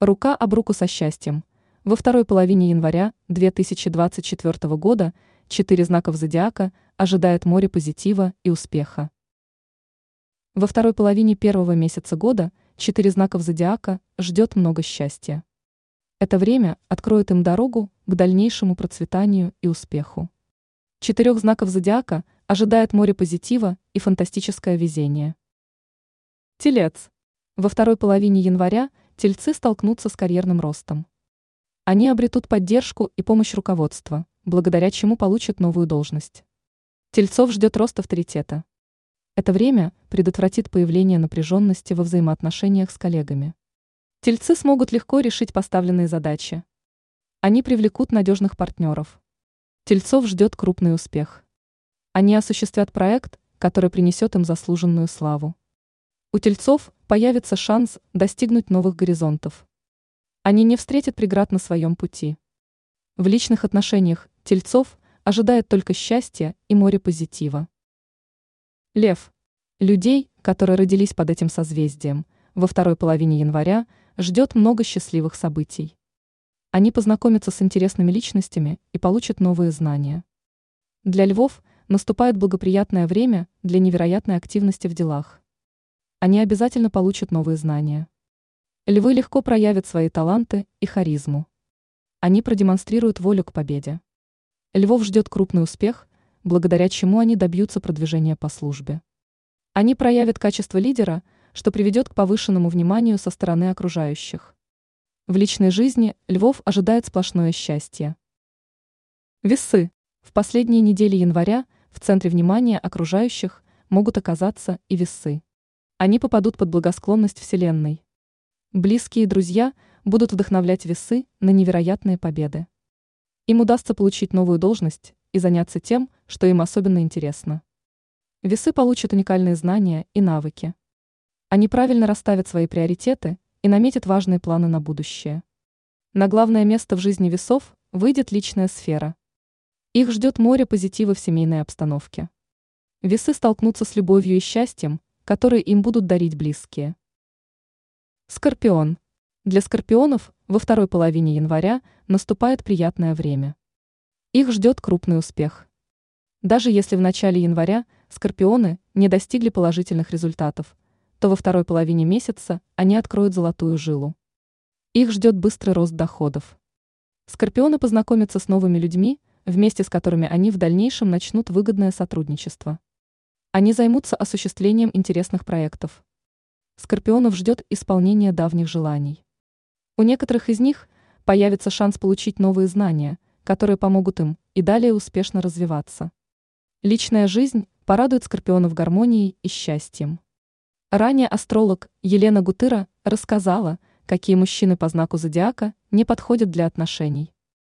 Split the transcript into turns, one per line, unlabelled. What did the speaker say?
Рука об руку со счастьем. Во второй половине января 2024 года четыре знаков зодиака ожидает море позитива и успеха. Во второй половине первого месяца года четыре знаков зодиака ждет много счастья. Это время откроет им дорогу к дальнейшему процветанию и успеху. Четырех знаков зодиака ожидает море позитива и фантастическое везение. Телец. Во второй половине января тельцы столкнутся с карьерным ростом. Они обретут поддержку и помощь руководства, благодаря чему получат новую должность. Тельцов ждет рост авторитета. Это время предотвратит появление напряженности во взаимоотношениях с коллегами. Тельцы смогут легко решить поставленные задачи. Они привлекут надежных партнеров. Тельцов ждет крупный успех. Они осуществят проект, который принесет им заслуженную славу. У тельцов появится шанс достигнуть новых горизонтов. Они не встретят преград на своем пути. В личных отношениях тельцов ожидает только счастье и море позитива. Лев. Людей, которые родились под этим созвездием, во второй половине января ждет много счастливых событий. Они познакомятся с интересными личностями и получат новые знания. Для львов наступает благоприятное время для невероятной активности в делах они обязательно получат новые знания. Львы легко проявят свои таланты и харизму. Они продемонстрируют волю к победе. Львов ждет крупный успех, благодаря чему они добьются продвижения по службе. Они проявят качество лидера, что приведет к повышенному вниманию со стороны окружающих. В личной жизни львов ожидает сплошное счастье. Весы. В последние недели января в центре внимания окружающих могут оказаться и весы они попадут под благосклонность Вселенной. Близкие друзья будут вдохновлять весы на невероятные победы. Им удастся получить новую должность и заняться тем, что им особенно интересно. Весы получат уникальные знания и навыки. Они правильно расставят свои приоритеты и наметят важные планы на будущее. На главное место в жизни весов выйдет личная сфера. Их ждет море позитива в семейной обстановке. Весы столкнутся с любовью и счастьем, которые им будут дарить близкие. Скорпион. Для скорпионов во второй половине января наступает приятное время. Их ждет крупный успех. Даже если в начале января скорпионы не достигли положительных результатов, то во второй половине месяца они откроют золотую жилу. Их ждет быстрый рост доходов. Скорпионы познакомятся с новыми людьми, вместе с которыми они в дальнейшем начнут выгодное сотрудничество. Они займутся осуществлением интересных проектов. Скорпионов ждет исполнение давних желаний. У некоторых из них появится шанс получить новые знания, которые помогут им и далее успешно развиваться. Личная жизнь порадует скорпионов гармонией и счастьем. Ранее астролог Елена Гутыра рассказала, какие мужчины по знаку зодиака не подходят для отношений.